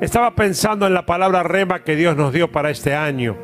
estaba pensando en la palabra rema que Dios nos dio para este año.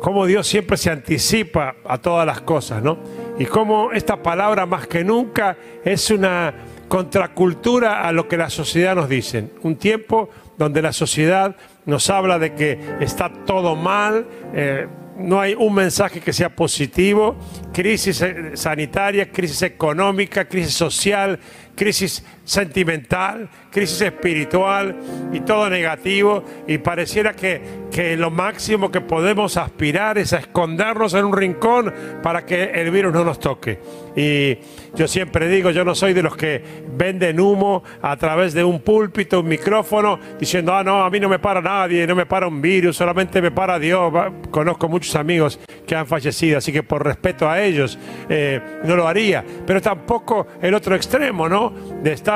Cómo Dios siempre se anticipa a todas las cosas, ¿no? Y cómo esta palabra más que nunca es una contracultura a lo que la sociedad nos dice. Un tiempo donde la sociedad nos habla de que está todo mal, eh, no hay un mensaje que sea positivo, crisis eh, sanitaria, crisis económica, crisis social, crisis sentimental, crisis espiritual y todo negativo. Y pareciera que, que lo máximo que podemos aspirar es a escondernos en un rincón para que el virus no nos toque. Y yo siempre digo, yo no soy de los que venden humo a través de un púlpito, un micrófono, diciendo, ah, no, a mí no me para nadie, no me para un virus, solamente me para Dios. Conozco muchos amigos que han fallecido, así que por respeto a ellos eh, no lo haría. Pero tampoco el otro extremo, ¿no?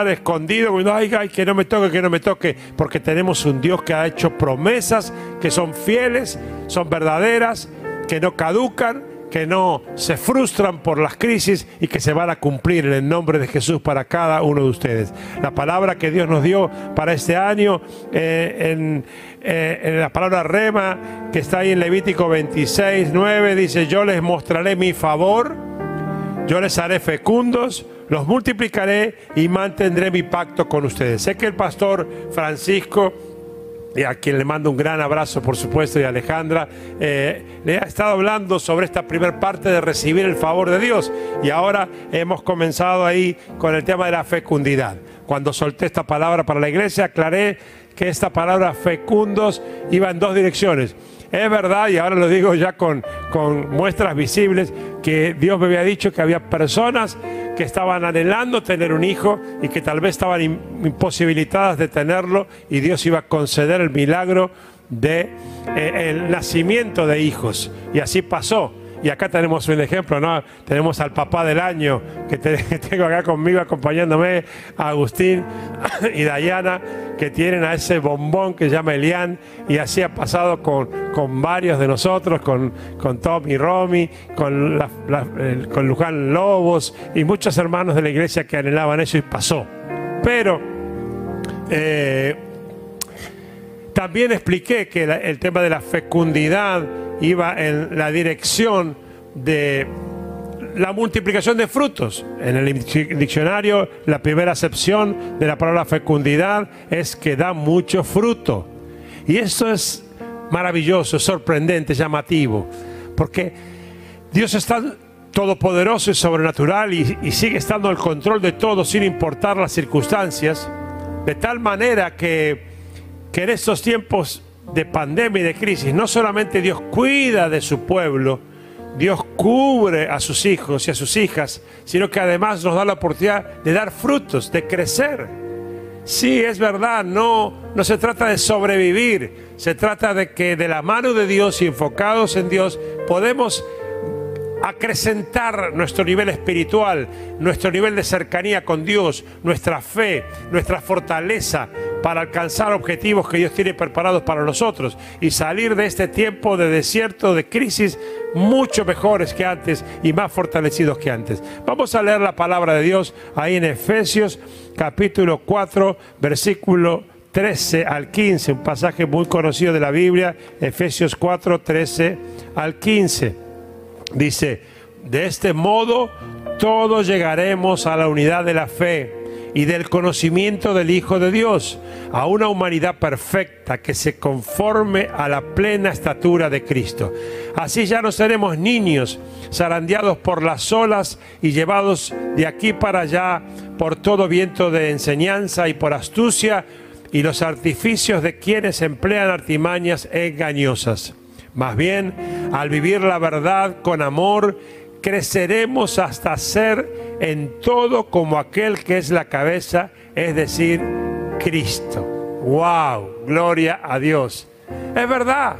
Escondido, que no me toque, que no me toque, porque tenemos un Dios que ha hecho promesas que son fieles, son verdaderas, que no caducan que no se frustran por las crisis y que se van a cumplir en el nombre de Jesús para cada uno de ustedes. La palabra que Dios nos dio para este año eh, en, eh, en, la palabra rema que está ahí en Levítico 26, 9 dice, yo les mostraré mi favor, yo les haré fecundos, los multiplicaré y mantendré mi pacto con ustedes. Sé que el pastor Francisco a quien le mando un gran abrazo, por supuesto, y Alejandra, eh, le ha estado hablando sobre esta primera parte de recibir el favor de Dios. Y ahora hemos comenzado ahí con el tema de la fecundidad. Cuando solté esta palabra para la iglesia, aclaré que esta palabra fecundos iba en dos direcciones. Es verdad, y ahora lo digo ya con, con muestras visibles, que Dios me había dicho que había personas que estaban anhelando tener un hijo y que tal vez estaban imposibilitadas de tenerlo y Dios iba a conceder el milagro de eh, nacimiento de hijos. Y así pasó. Y acá tenemos un ejemplo, ¿no? Tenemos al papá del año que, tengo acá conmigo acompañándome, Agustín y Dayana, que tienen a ese bombón que se llama Elian, y así ha pasado con, con varios de nosotros, con, con Tom y Romy, con, con Luján Lobos y muchos hermanos de la iglesia que anhelaban eso y pasó. Pero eh, también expliqué que el tema de la fecundidad iba en la dirección de la multiplicación de frutos. En el diccionario, la primera acepción de la palabra fecundidad es que da mucho fruto. Y esto es maravilloso, sorprendente, llamativo, porque Dios está todopoderoso y sobrenatural y, y sigue estando al control de todo sin importar las circunstancias, de tal manera que, que en estos tiempos de pandemia y de crisis, no solamente Dios cuida de su pueblo, Dios cubre a sus hijos y a sus hijas, sino que además nos da la oportunidad de dar frutos, de crecer. Sí, es verdad, no, no se trata de sobrevivir, se trata de que de la mano de Dios y enfocados en Dios podemos acrecentar nuestro nivel espiritual, nuestro nivel de cercanía con Dios, nuestra fe, nuestra fortaleza para alcanzar objetivos que Dios tiene preparados para nosotros y salir de este tiempo de desierto, de crisis, mucho mejores que antes y más fortalecidos que antes. Vamos a leer la palabra de Dios ahí en Efesios capítulo 4, versículo 13 al 15, un pasaje muy conocido de la Biblia, Efesios 4, 13 al 15. Dice, de este modo todos llegaremos a la unidad de la fe y del conocimiento del Hijo de Dios, a una humanidad perfecta que se conforme a la plena estatura de Cristo. Así ya no seremos niños, zarandeados por las olas y llevados de aquí para allá por todo viento de enseñanza y por astucia y los artificios de quienes emplean artimañas engañosas más bien, al vivir la verdad con amor, creceremos hasta ser en todo como aquel que es la cabeza, es decir, Cristo. ¡Wow! Gloria a Dios. Es verdad,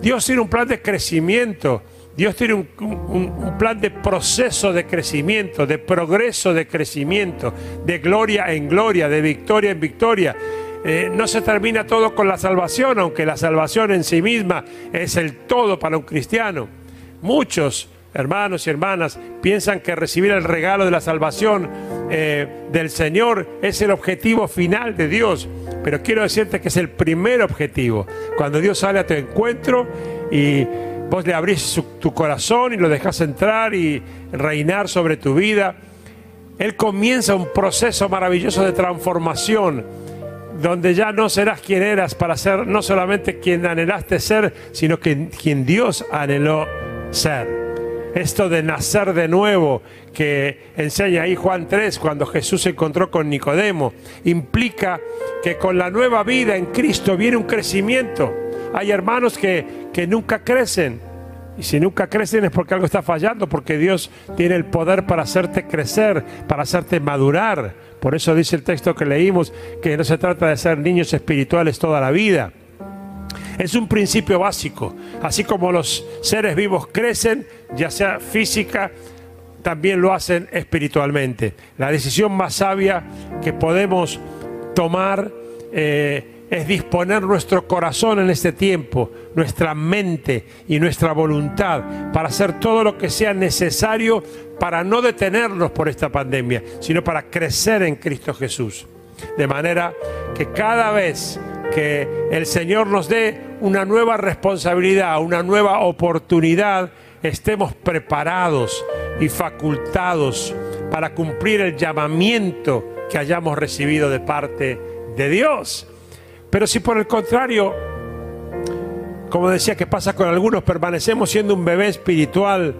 Dios tiene un plan de crecimiento. Dios tiene un, un, plan de proceso de crecimiento, de progreso de crecimiento, de gloria en gloria, de victoria en victoria. Eh, no se termina todo con la salvación, aunque la salvación en sí misma es el todo para un cristiano. Muchos hermanos y hermanas piensan que recibir el regalo de la salvación eh, del Señor es el objetivo final de Dios, pero quiero decirte que es el primer objetivo. Cuando Dios sale a tu encuentro y vos le abrís tu corazón y lo dejas entrar y reinar sobre tu vida, Él comienza un proceso maravilloso de transformación donde ya no serás quien eras para ser no solamente quien anhelaste ser, sino quien Dios anheló ser. Esto de nacer de nuevo que enseña ahí Juan 3 cuando Jesús se encontró con Nicodemo, implica que con la nueva vida en Cristo viene un crecimiento. Hay hermanos que, que nunca crecen. Y si nunca crecen es porque algo está fallando, porque Dios tiene el poder para hacerte crecer, para hacerte madurar. Por eso dice el texto que leímos que no se trata de ser niños espirituales toda la vida. Es un principio básico. Así como los seres vivos crecen, ya sea física, también lo hacen espiritualmente. La decisión más sabia que podemos tomar eh, es disponer nuestro corazón en este tiempo, nuestra mente y nuestra voluntad para hacer todo lo que sea necesario para no detenernos por esta pandemia, sino para crecer en Cristo Jesús. De manera que cada vez que el Señor nos dé una nueva responsabilidad, una nueva oportunidad, estemos preparados y facultados para cumplir el llamamiento que hayamos recibido de parte de Dios. Pero si por el contrario, como decía que pasa con algunos, permanecemos siendo un bebé espiritual,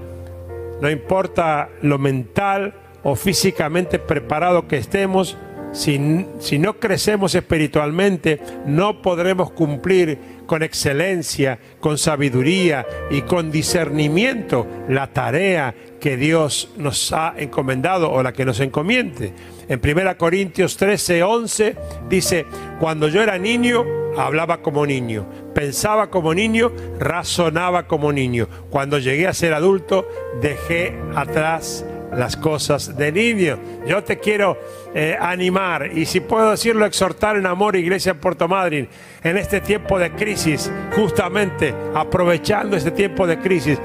no importa lo mental o físicamente preparado que estemos, si, no crecemos espiritualmente, no podremos cumplir con excelencia, con sabiduría y con discernimiento la tarea que Dios nos ha encomendado o la que nos encomiende. En 1 Corintios 13, 11 dice, cuando yo era niño, hablaba como niño, pensaba como niño, razonaba como niño. Cuando llegué a ser adulto, dejé atrás las cosas de niño. Yo te quiero eh, animar y si puedo decirlo, exhortar en amor, Iglesia Puerto Madryn, en este tiempo de crisis, justamente aprovechando este tiempo de crisis.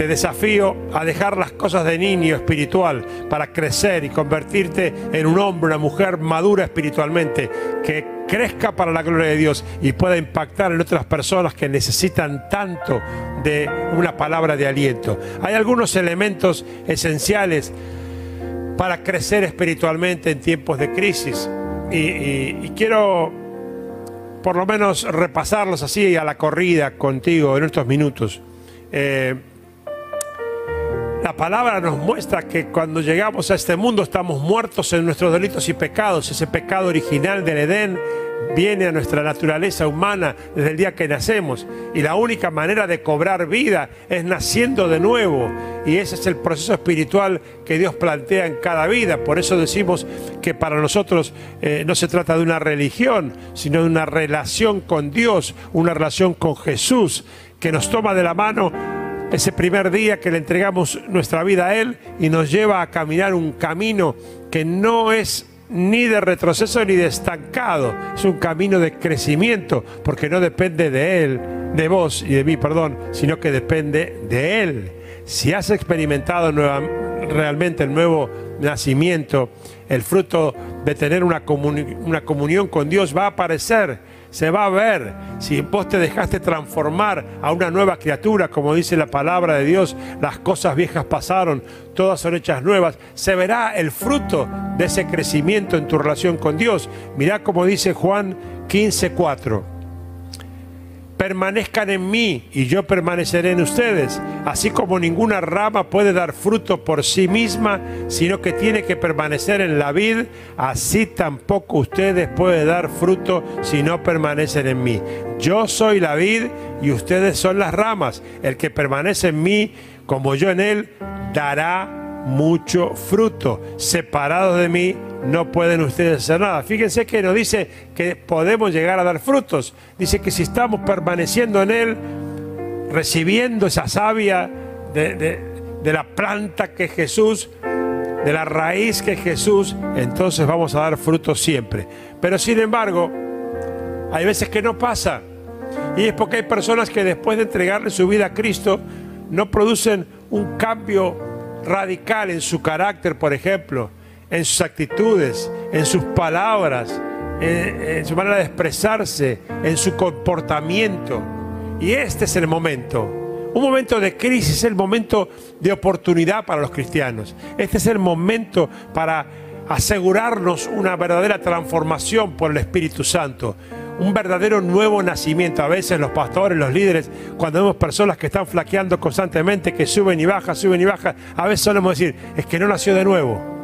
Te desafío a dejar las cosas de niño espiritual para crecer y convertirte en un hombre, una mujer madura espiritualmente, que crezca para la gloria de Dios y pueda impactar en otras personas que necesitan tanto de una palabra de aliento. Hay algunos elementos esenciales para crecer espiritualmente en tiempos de crisis y, quiero por lo menos repasarlos así a la corrida contigo en estos minutos. Eh, la palabra nos muestra que cuando llegamos a este mundo estamos muertos en nuestros delitos y pecados. Ese pecado original del Edén viene a nuestra naturaleza humana desde el día que nacemos. Y la única manera de cobrar vida es naciendo de nuevo. Y ese es el proceso espiritual que Dios plantea en cada vida. Por eso decimos que para nosotros eh, no se trata de una religión, sino de una relación con Dios, una relación con Jesús, que nos toma de la mano ese primer día que le entregamos nuestra vida a Él y nos lleva a caminar un camino que no es ni de retroceso ni de estancado, es un camino de crecimiento, porque no depende de Él, de vos y de mí, perdón, sino que depende de Él. Si has experimentado realmente el nuevo nacimiento, el fruto de tener una, comunión con Dios va a aparecer se va a ver si vos te dejaste transformar a una nueva criatura, como dice la palabra de Dios, las cosas viejas pasaron, todas son hechas nuevas, se verá el fruto de ese crecimiento en tu relación con Dios. Mirá como dice Juan 15:4 permanezcan en mí y yo permaneceré en ustedes, así como ninguna rama puede dar fruto por sí misma, sino que tiene que permanecer en la vid, así tampoco ustedes pueden dar fruto si no permanecen en mí. Yo soy la vid y ustedes son las ramas. El que permanece en mí, como yo en él, dará mucho fruto. Separados de mí, no pueden ustedes hacer nada. Fíjense que nos dice que podemos llegar a dar frutos. Dice que si estamos permaneciendo en Él, recibiendo esa savia de, la planta que Jesús, de la raíz que Jesús, entonces vamos a dar frutos siempre. Pero sin embargo, hay veces que no pasa. Y es porque hay personas que después de entregarle su vida a Cristo, no producen un cambio radical en su carácter, por ejemplo en sus actitudes, en sus palabras, en, su manera de expresarse, en su comportamiento. Y este es el momento. Un momento de crisis el momento de oportunidad para los cristianos. Este es el momento para asegurarnos una verdadera transformación por el Espíritu Santo un verdadero nuevo nacimiento. A veces los pastores, los líderes, cuando vemos personas que están flaqueando constantemente, que suben y bajan, suben y bajan, a veces solemos decir, es que no nació de nuevo.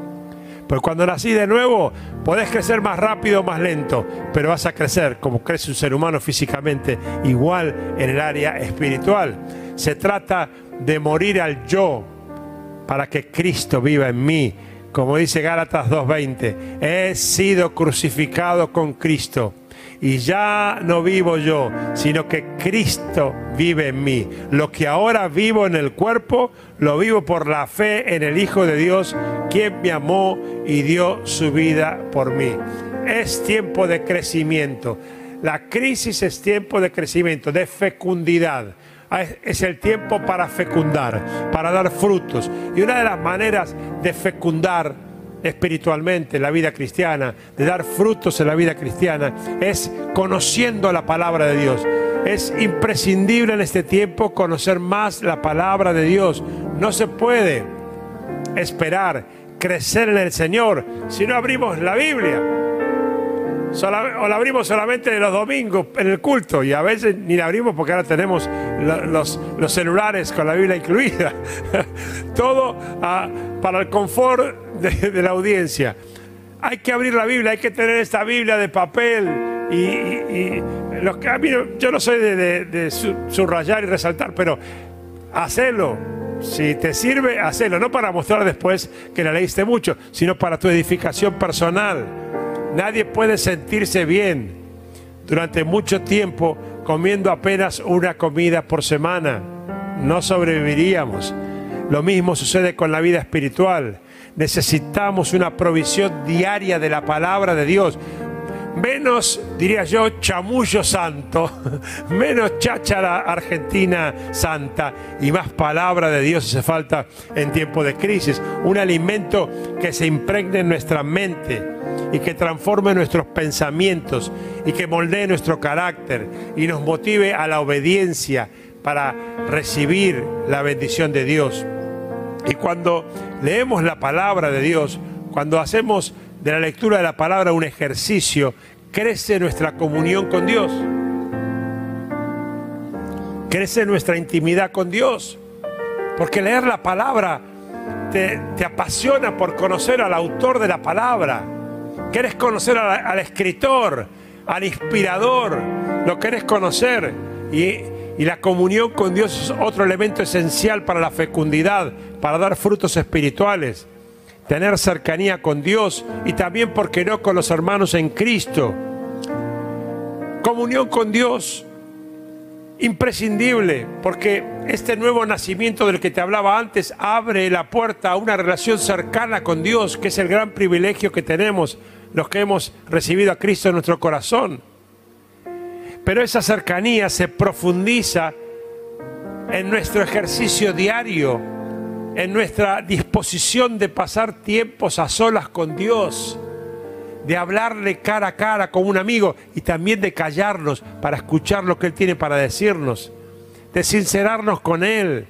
Pero cuando nací de nuevo, podés crecer más rápido más lento, pero vas a crecer como crece un ser humano físicamente, igual en el área espiritual. Se trata de morir al yo para que Cristo viva en mí. Como dice Gálatas 2.20, he sido crucificado con Cristo y ya no vivo yo, sino que Cristo vive en mí. Lo que ahora vivo en el cuerpo, lo vivo por la fe en el Hijo de Dios, quien me amó y dio su vida por mí. Es tiempo de crecimiento. La crisis es tiempo de crecimiento, de fecundidad. Es el tiempo para fecundar, para dar frutos. Y una de las maneras de fecundar espiritualmente en la vida cristiana, de dar frutos en la vida cristiana, es conociendo la palabra de Dios. Es imprescindible en este tiempo conocer más la palabra de Dios. No se puede esperar crecer en el Señor si no abrimos la Biblia o la abrimos solamente los domingos en el culto y a veces ni la abrimos porque ahora tenemos los, celulares con la Biblia incluida. Todo ah, para el confort de, la audiencia. Hay que abrir la Biblia, hay que tener esta Biblia de papel y, los, yo no soy de, subrayar y resaltar, pero hacelo. Si te sirve, hacelo. No para mostrar después que la leíste mucho, sino para tu edificación personal Nadie puede sentirse bien durante mucho tiempo comiendo apenas una comida por semana. No sobreviviríamos. Lo mismo sucede con la vida espiritual. Necesitamos una provisión diaria de la palabra de Dios. Menos, diría yo, chamullo santo, menos cháchara argentina santa y más palabra de Dios hace falta en tiempo de crisis. Un alimento que se impregne en nuestra mente y que transforme nuestros pensamientos y que moldee nuestro carácter y nos motive a la obediencia para recibir la bendición de Dios. Y cuando leemos la palabra de Dios, cuando hacemos de la lectura de la palabra un ejercicio, crece nuestra comunión con Dios. Crece nuestra intimidad con Dios. Porque leer la palabra te, apasiona por conocer al autor de la palabra Quieres conocer al, escritor, al inspirador, lo quieres conocer. Y, y la comunión con Dios es otro elemento esencial para la fecundidad, para dar frutos espirituales. Tener cercanía con Dios y también, porque no?, con los hermanos en Cristo. Comunión con Dios imprescindible, porque este nuevo nacimiento del que te hablaba antes abre la puerta a una relación cercana con Dios, que es el gran privilegio que tenemos los que hemos recibido a Cristo en nuestro corazón. Pero esa cercanía se profundiza en nuestro ejercicio diario, en nuestra disposición de pasar tiempos a solas con Dios, de hablarle cara a cara como un amigo y también de callarnos para escuchar lo que Él tiene para decirnos, de sincerarnos con Él,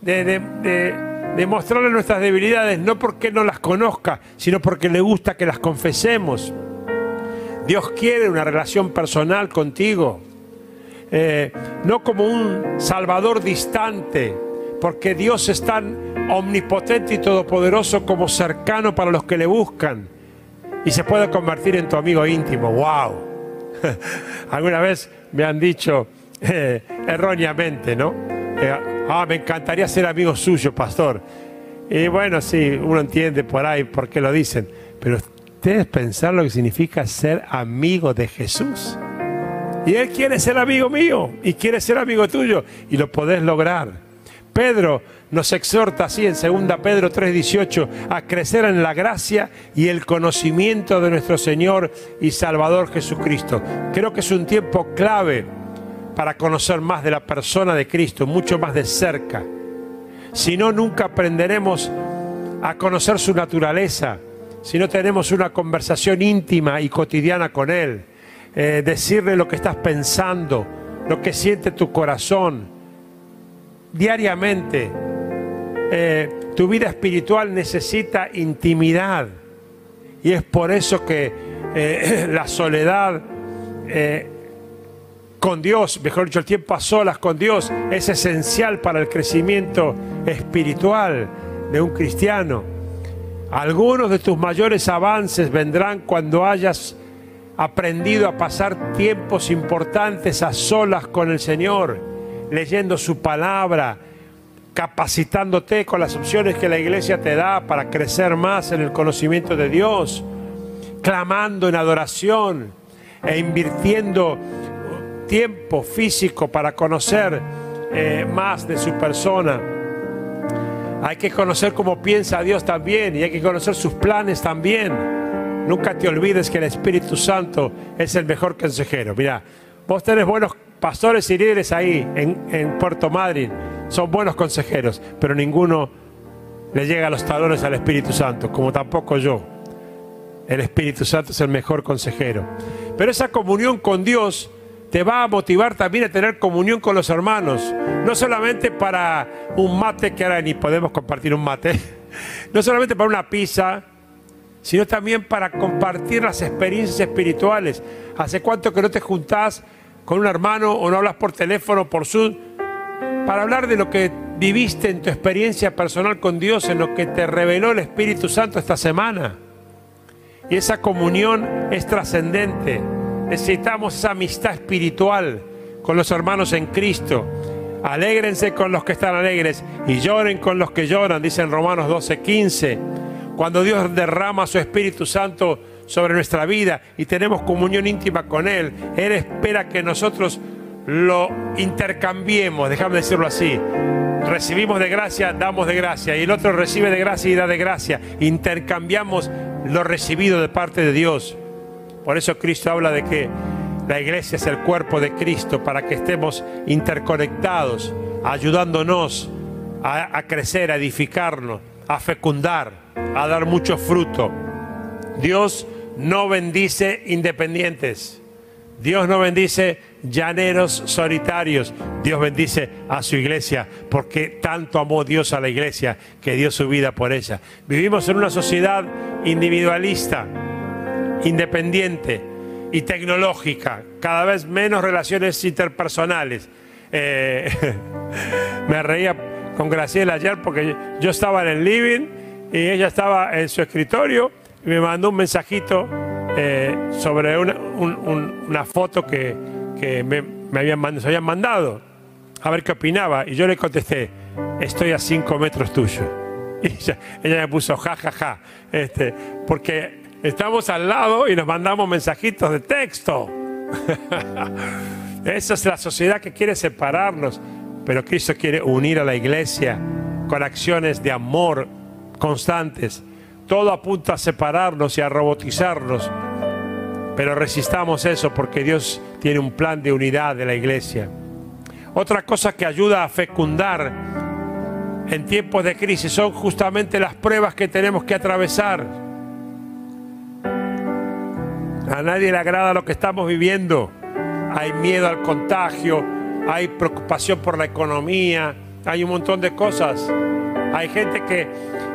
de, de mostrarle nuestras debilidades, no porque no las conozca, sino porque le gusta que las confesemos. Dios quiere una relación personal contigo, eh, no como un salvador distante, porque Dios es tan omnipotente y todopoderoso como cercano para los que le buscan y se puede convertir en tu amigo íntimo. ¡Wow! Alguna vez me han dicho eh, erróneamente, ¿no? Eh, Ah, me encantaría ser amigo suyo, pastor. Y bueno, sí, uno entiende por ahí por qué lo dicen. Pero ustedes pensar lo que significa ser amigo de Jesús. Y Él quiere ser amigo mío y quiere ser amigo tuyo. Y lo podés lograr. Pedro nos exhorta así en 2 Pedro 3:18 a crecer en la gracia y el conocimiento de nuestro Señor y Salvador Jesucristo. Creo que es un tiempo clave para conocer más de la persona de Cristo, mucho más de cerca. Si no, nunca aprenderemos a conocer su naturaleza si no tenemos una conversación íntima y cotidiana con Él. Eh, decirle lo que estás pensando, lo que siente tu corazón. Diariamente, eh, tu vida espiritual necesita intimidad. Y es por eso que eh, la soledad con Dios, mejor dicho, el tiempo a solas con Dios es esencial para el crecimiento espiritual de un cristiano. Algunos de tus mayores avances vendrán cuando hayas aprendido a pasar tiempos importantes a solas con el Señor, leyendo su palabra, capacitándote con las opciones que la iglesia te da para crecer más en el conocimiento de Dios, clamando en adoración e invirtiendo tiempo físico para conocer eh, más de su persona. Hay que conocer cómo piensa Dios también y hay que conocer sus planes también. Nunca te olvides que el Espíritu Santo es el mejor consejero. Mira, vos tenés buenos pastores y líderes ahí en, en Puerto Madryn, son buenos consejeros, pero ninguno le llega a los talones al Espíritu Santo, como tampoco yo. El Espíritu Santo es el mejor consejero. Pero esa comunión con Dios te va a motivar también a tener comunión con los hermanos. No solamente para un mate, que ahora ni podemos compartir un mate, no solamente para una pizza, sino también para compartir las experiencias espirituales. ¿Hace cuánto que no te juntás con un hermano o no hablas por teléfono, por Zoom, para hablar de lo que viviste en tu experiencia personal con Dios, en lo que te reveló el Espíritu Santo esta semana? Y esa comunión es trascendente. Necesitamos amistad espiritual con los hermanos en Cristo. Alégrense con los que están alegres y lloren con los que lloran, dice en Romanos 12:15. Cuando Dios derrama su Espíritu Santo sobre nuestra vida y tenemos comunión íntima con Él, Él espera que nosotros lo intercambiemos, déjame decirlo así. Recibimos de gracia, damos de gracia, y el otro recibe de gracia y da de gracia. Intercambiamos lo recibido de parte de Dios. Por eso Cristo habla de que la iglesia es el cuerpo de Cristo para que estemos interconectados, ayudándonos a, crecer, a edificarnos, a fecundar, a dar mucho fruto. Dios no bendice independientes. Dios no bendice llaneros solitarios. Dios bendice a su iglesia porque tanto amó Dios a la iglesia que dio su vida por ella. Vivimos en una sociedad individualista independiente y tecnológica, cada vez menos relaciones interpersonales. Eh, me reía con Graciela ayer porque yo estaba en el living y ella estaba en su escritorio y me mandó un mensajito eh, sobre una, foto que, me, habían, se habían mandado, a ver qué opinaba. Y yo le contesté, estoy a cinco metros tuyo. Y ella, ella me puso ja, ja, ja, este, porque Estamos al lado y nos mandamos mensajitos de texto. Esa es la sociedad que quiere separarnos, pero Cristo quiere unir a la iglesia con acciones de amor constantes. Todo apunta a separarnos y a robotizarnos, pero resistamos eso porque Dios tiene un plan de unidad de la iglesia. Otra cosa que ayuda a fecundar en tiempos de crisis son justamente las pruebas que tenemos que atravesar. A nadie le agrada lo que estamos viviendo. Hay miedo al contagio, hay preocupación por la economía, hay un montón de cosas. Hay gente que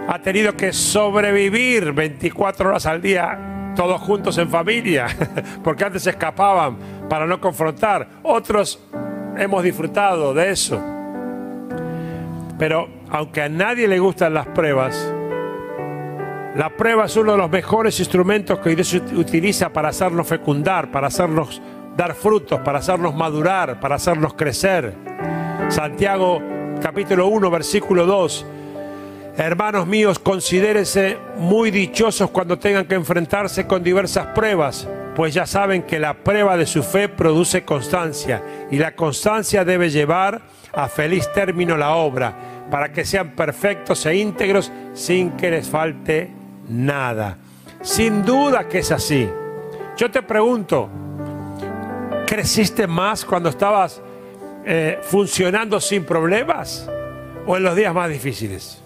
ha tenido que sobrevivir 24 horas al día, todos juntos en familia, porque antes se escapaban para no confrontar. Otros hemos disfrutado de eso. Pero aunque a nadie le gustan las pruebas, la prueba es uno de los mejores instrumentos que Dios utiliza para hacernos fecundar, para hacernos dar frutos, para hacernos madurar, para hacernos crecer. Santiago capítulo 1, versículo 2. Hermanos míos, considérense muy dichosos cuando tengan que enfrentarse con diversas pruebas, pues ya saben que la prueba de su fe produce constancia y la constancia debe llevar a feliz término la obra, para que sean perfectos e íntegros sin que les falte nada. Sin duda que es así. Yo te pregunto, ¿creciste más cuando estabas eh, funcionando sin problemas o en los días más difíciles?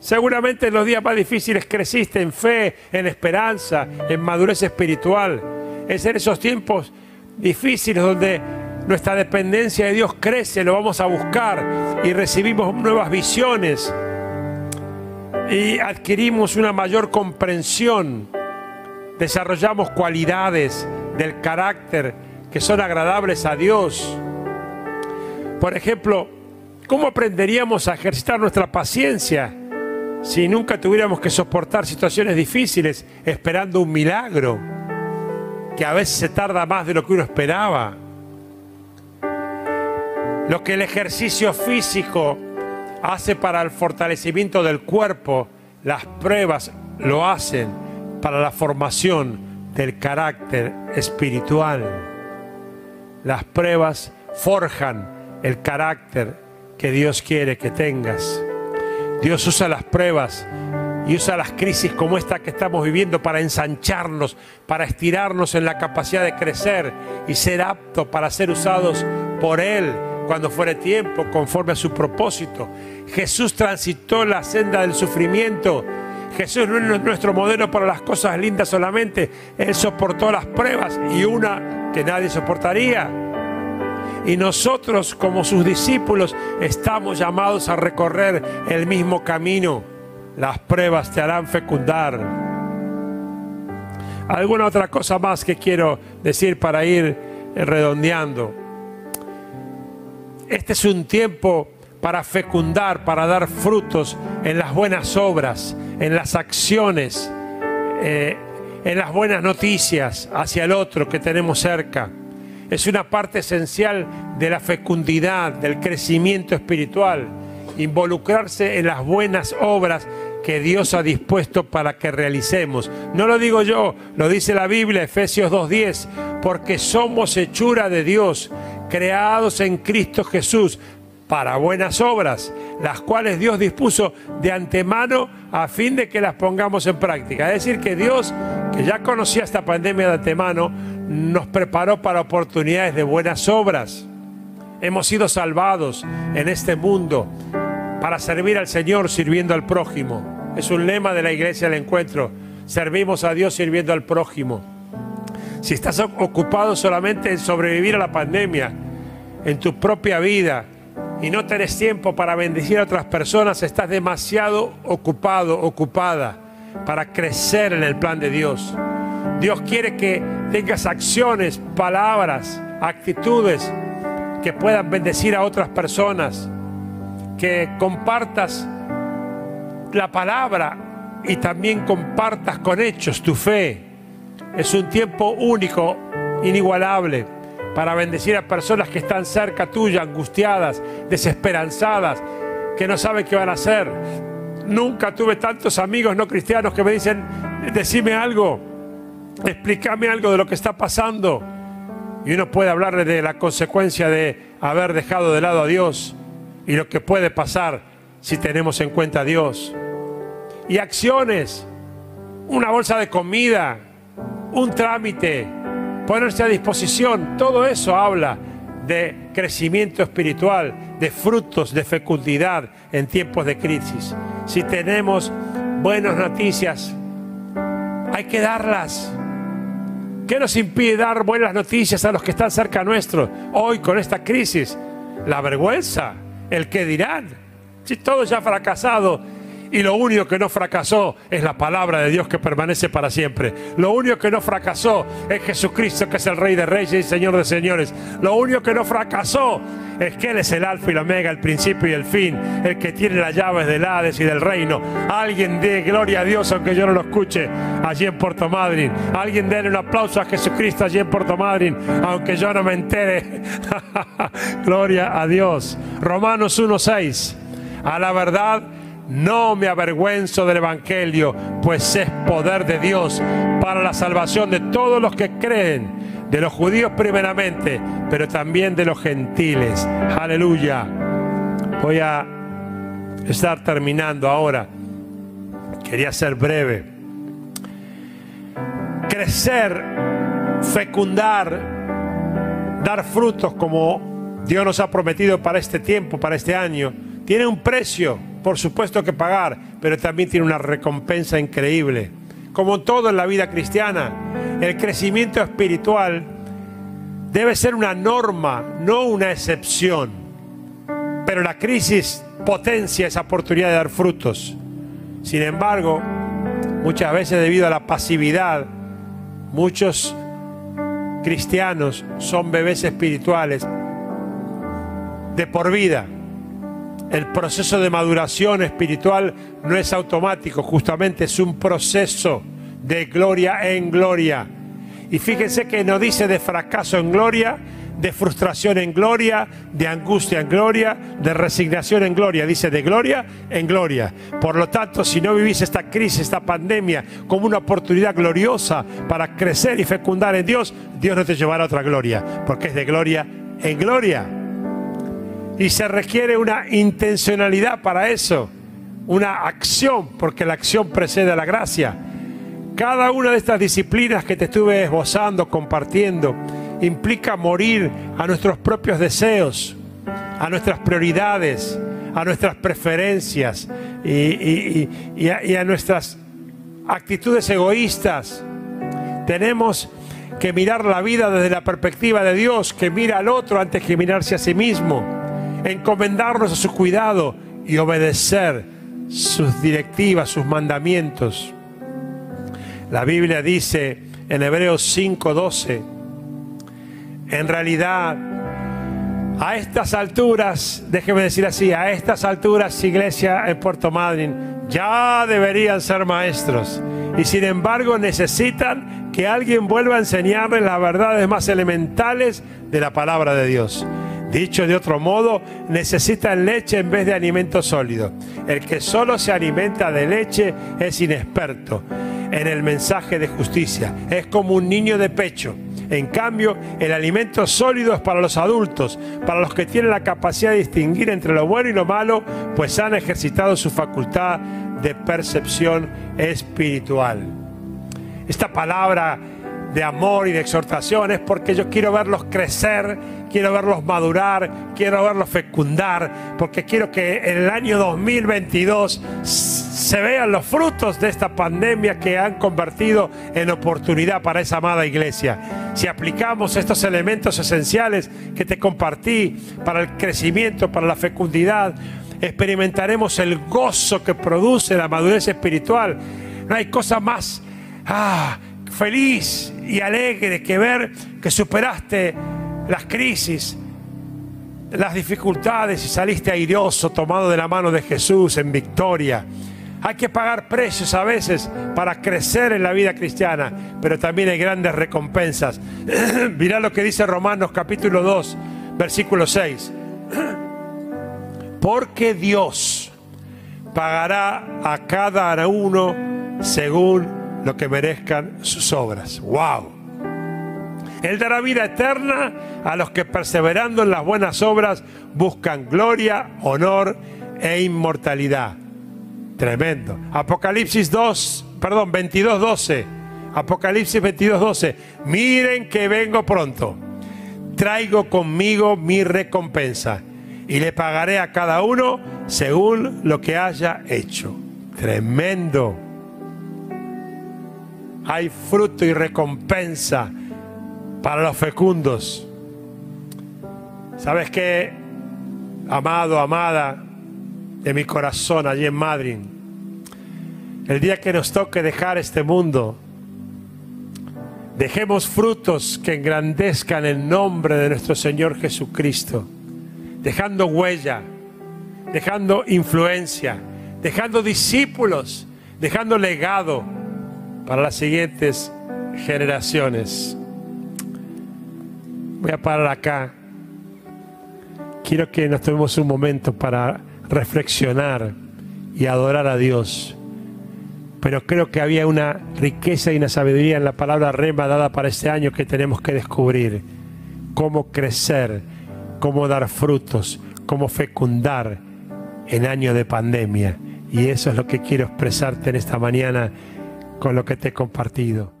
Seguramente en los días más difíciles creciste en fe, en esperanza, en madurez espiritual. Es en esos tiempos difíciles donde nuestra dependencia de Dios crece, lo vamos a buscar y recibimos nuevas visiones y adquirimos una mayor comprensión, desarrollamos cualidades del carácter que son agradables a Dios. Por ejemplo, ¿cómo aprenderíamos a ejercitar nuestra paciencia si nunca tuviéramos que soportar situaciones difíciles esperando un milagro que a veces se tarda más de lo que uno esperaba? Lo que el ejercicio físico hace para el fortalecimiento del cuerpo, las pruebas lo hacen para la formación del carácter espiritual. Las pruebas forjan el carácter que Dios quiere que tengas. Dios usa las pruebas y usa las crisis como esta que estamos viviendo para ensancharnos, para estirarnos en la capacidad de crecer y ser apto para ser usados por Él cuando fuere tiempo, conforme a su propósito. Jesús transitó la senda del sufrimiento. Jesús no es nuestro modelo para las cosas lindas solamente. Él soportó las pruebas y una que nadie soportaría. Y nosotros como sus discípulos estamos llamados a recorrer el mismo camino. Las pruebas te harán fecundar. ¿Alguna otra cosa más que quiero decir para ir redondeando? Este es un tiempo para fecundar, para dar frutos en las buenas obras, en las acciones, eh, en las buenas noticias hacia el otro que tenemos cerca. Es una parte esencial de la fecundidad, del crecimiento espiritual, involucrarse en las buenas obras que Dios ha dispuesto para que realicemos. No lo digo yo, lo dice la Biblia, Efesios 2.10, porque somos hechura de Dios, creados en Cristo Jesús para buenas obras, las cuales Dios dispuso de antemano a fin de que las pongamos en práctica. Es decir, que Dios, que ya conocía esta pandemia de antemano, nos preparó para oportunidades de buenas obras. Hemos sido salvados en este mundo para servir al Señor sirviendo al prójimo. Es un lema de la iglesia del encuentro. Servimos a Dios sirviendo al prójimo. Si estás ocupado solamente en sobrevivir a la pandemia, en tu propia vida, y no tenés tiempo para bendecir a otras personas, estás demasiado ocupado, ocupada para crecer en el plan de Dios. Dios quiere que tengas acciones, palabras, actitudes que puedan bendecir a otras personas, que compartas la palabra y también compartas con hechos tu fe es un tiempo único, inigualable, para bendecir a personas que están cerca tuya, angustiadas, desesperanzadas, que no saben qué van a hacer. Nunca tuve tantos amigos no cristianos que me dicen, decime algo, explícame algo de lo que está pasando. Y uno puede hablarle de la consecuencia de haber dejado de lado a Dios y lo que puede pasar si tenemos en cuenta a Dios. Y acciones, una bolsa de comida, un trámite, ponerse a disposición, todo eso habla de crecimiento espiritual, de frutos de fecundidad en tiempos de crisis. Si tenemos buenas noticias, hay que darlas. ¿Qué nos impide dar buenas noticias a los que están cerca nuestro hoy con esta crisis? La vergüenza, el que dirán. Si todo ya ha fracasado, y lo único que no fracasó es la palabra de Dios que permanece para siempre. Lo único que no fracasó es Jesucristo, que es el Rey de Reyes y Señor de Señores. Lo único que no fracasó es que Él es el Alfa y la Omega, el principio y el fin, el que tiene las llaves del Hades y del reino. Alguien dé gloria a Dios, aunque yo no lo escuche, allí en Puerto Madryn. Alguien dé un aplauso a Jesucristo allí en Puerto Madryn, aunque yo no me entere. gloria a Dios. Romanos 1.6. A la verdad no me avergüenzo del Evangelio, pues es poder de Dios para la salvación de todos los que creen, de los judíos primeramente, pero también de los gentiles. Aleluya. Voy a estar terminando ahora. Quería ser breve. Crecer, fecundar, dar frutos como Dios nos ha prometido para este tiempo, para este año, tiene un precio por supuesto que pagar, pero también tiene una recompensa increíble. Como todo en la vida cristiana, el crecimiento espiritual debe ser una norma, no una excepción. Pero la crisis potencia esa oportunidad de dar frutos. Sin embargo, muchas veces debido a la pasividad, muchos cristianos son bebés espirituales de por vida. El proceso de maduración espiritual no es automático, justamente es un proceso de gloria en gloria. Y fíjense que no dice de fracaso en gloria, de frustración en gloria, de angustia en gloria, de resignación en gloria. Dice de gloria en gloria. Por lo tanto, si no vivís esta crisis, esta pandemia como una oportunidad gloriosa para crecer y fecundar en Dios, Dios no te llevará a otra gloria, porque es de gloria en gloria. Y se requiere una intencionalidad para eso, una acción, porque la acción precede a la gracia. Cada una de estas disciplinas que te estuve esbozando, compartiendo, implica morir a nuestros propios deseos, a nuestras prioridades, a nuestras preferencias y, a, a nuestras actitudes egoístas. Tenemos que mirar la vida desde la perspectiva de Dios, que mira al otro antes que mirarse a sí mismo, encomendarnos a su cuidado y obedecer sus directivas, sus mandamientos. La Biblia dice en Hebreos 5:12, en realidad, a estas alturas, déjeme decir así, a estas alturas, iglesia en Puerto Madryn, ya deberían ser maestros. Y sin embargo necesitan que alguien vuelva a enseñarles las verdades más elementales de la palabra de Dios. Dicho de otro modo, necesitan leche en vez de alimento sólido. El que solo se alimenta de leche es inexperto en el mensaje de justicia. Es como un niño de pecho en cambio, el alimento sólido es para los adultos, para los que tienen la capacidad de distinguir entre lo bueno y lo malo, pues han ejercitado su facultad de percepción espiritual. Esta palabra de amor y de exhortación es porque yo quiero verlos crecer, quiero verlos madurar, quiero verlos fecundar, porque quiero que en el año 2022 se vean los frutos de esta pandemia que han convertido en oportunidad para esa amada iglesia. Si aplicamos estos elementos esenciales que te compartí para el crecimiento, para la fecundidad, experimentaremos el gozo que produce la madurez espiritual. No hay cosa más ah, feliz y alegre que ver que superaste las crisis, las dificultades y saliste airoso tomado de la mano de Jesús en victoria. Hay que pagar precios a veces para crecer en la vida cristiana, pero también hay grandes recompensas. Mirá lo que dice Romanos capítulo 2, versículo 6. Porque Dios pagará a cada uno según lo que merezcan sus obras. ¡Wow! Él dará vida eterna a los que perseverando en las buenas obras buscan gloria, honor e inmortalidad. Tremendo. Apocalipsis 2, perdón, 22, 12. Apocalipsis 22, 12. Miren que vengo pronto. Traigo conmigo mi recompensa y le pagaré a cada uno según lo que haya hecho. Tremendo. Hay fruto y recompensa para los fecundos. ¿Sabes qué? Amado, amada, de mi corazón allí en Madrid. El día que nos toque dejar este mundo, dejemos frutos que engrandezcan el nombre de nuestro Señor Jesucristo, dejando huella, dejando influencia, dejando discípulos, dejando legado para las siguientes generaciones. Voy a parar acá. Quiero que nos tomemos un momento para reflexionar y adorar a Dios. Pero creo que había una riqueza y una sabiduría en la palabra rema dada para este año que tenemos que descubrir. Cómo crecer, cómo dar frutos, cómo fecundar en año de pandemia. Y eso es lo que quiero expresarte en esta mañana con lo que te he compartido.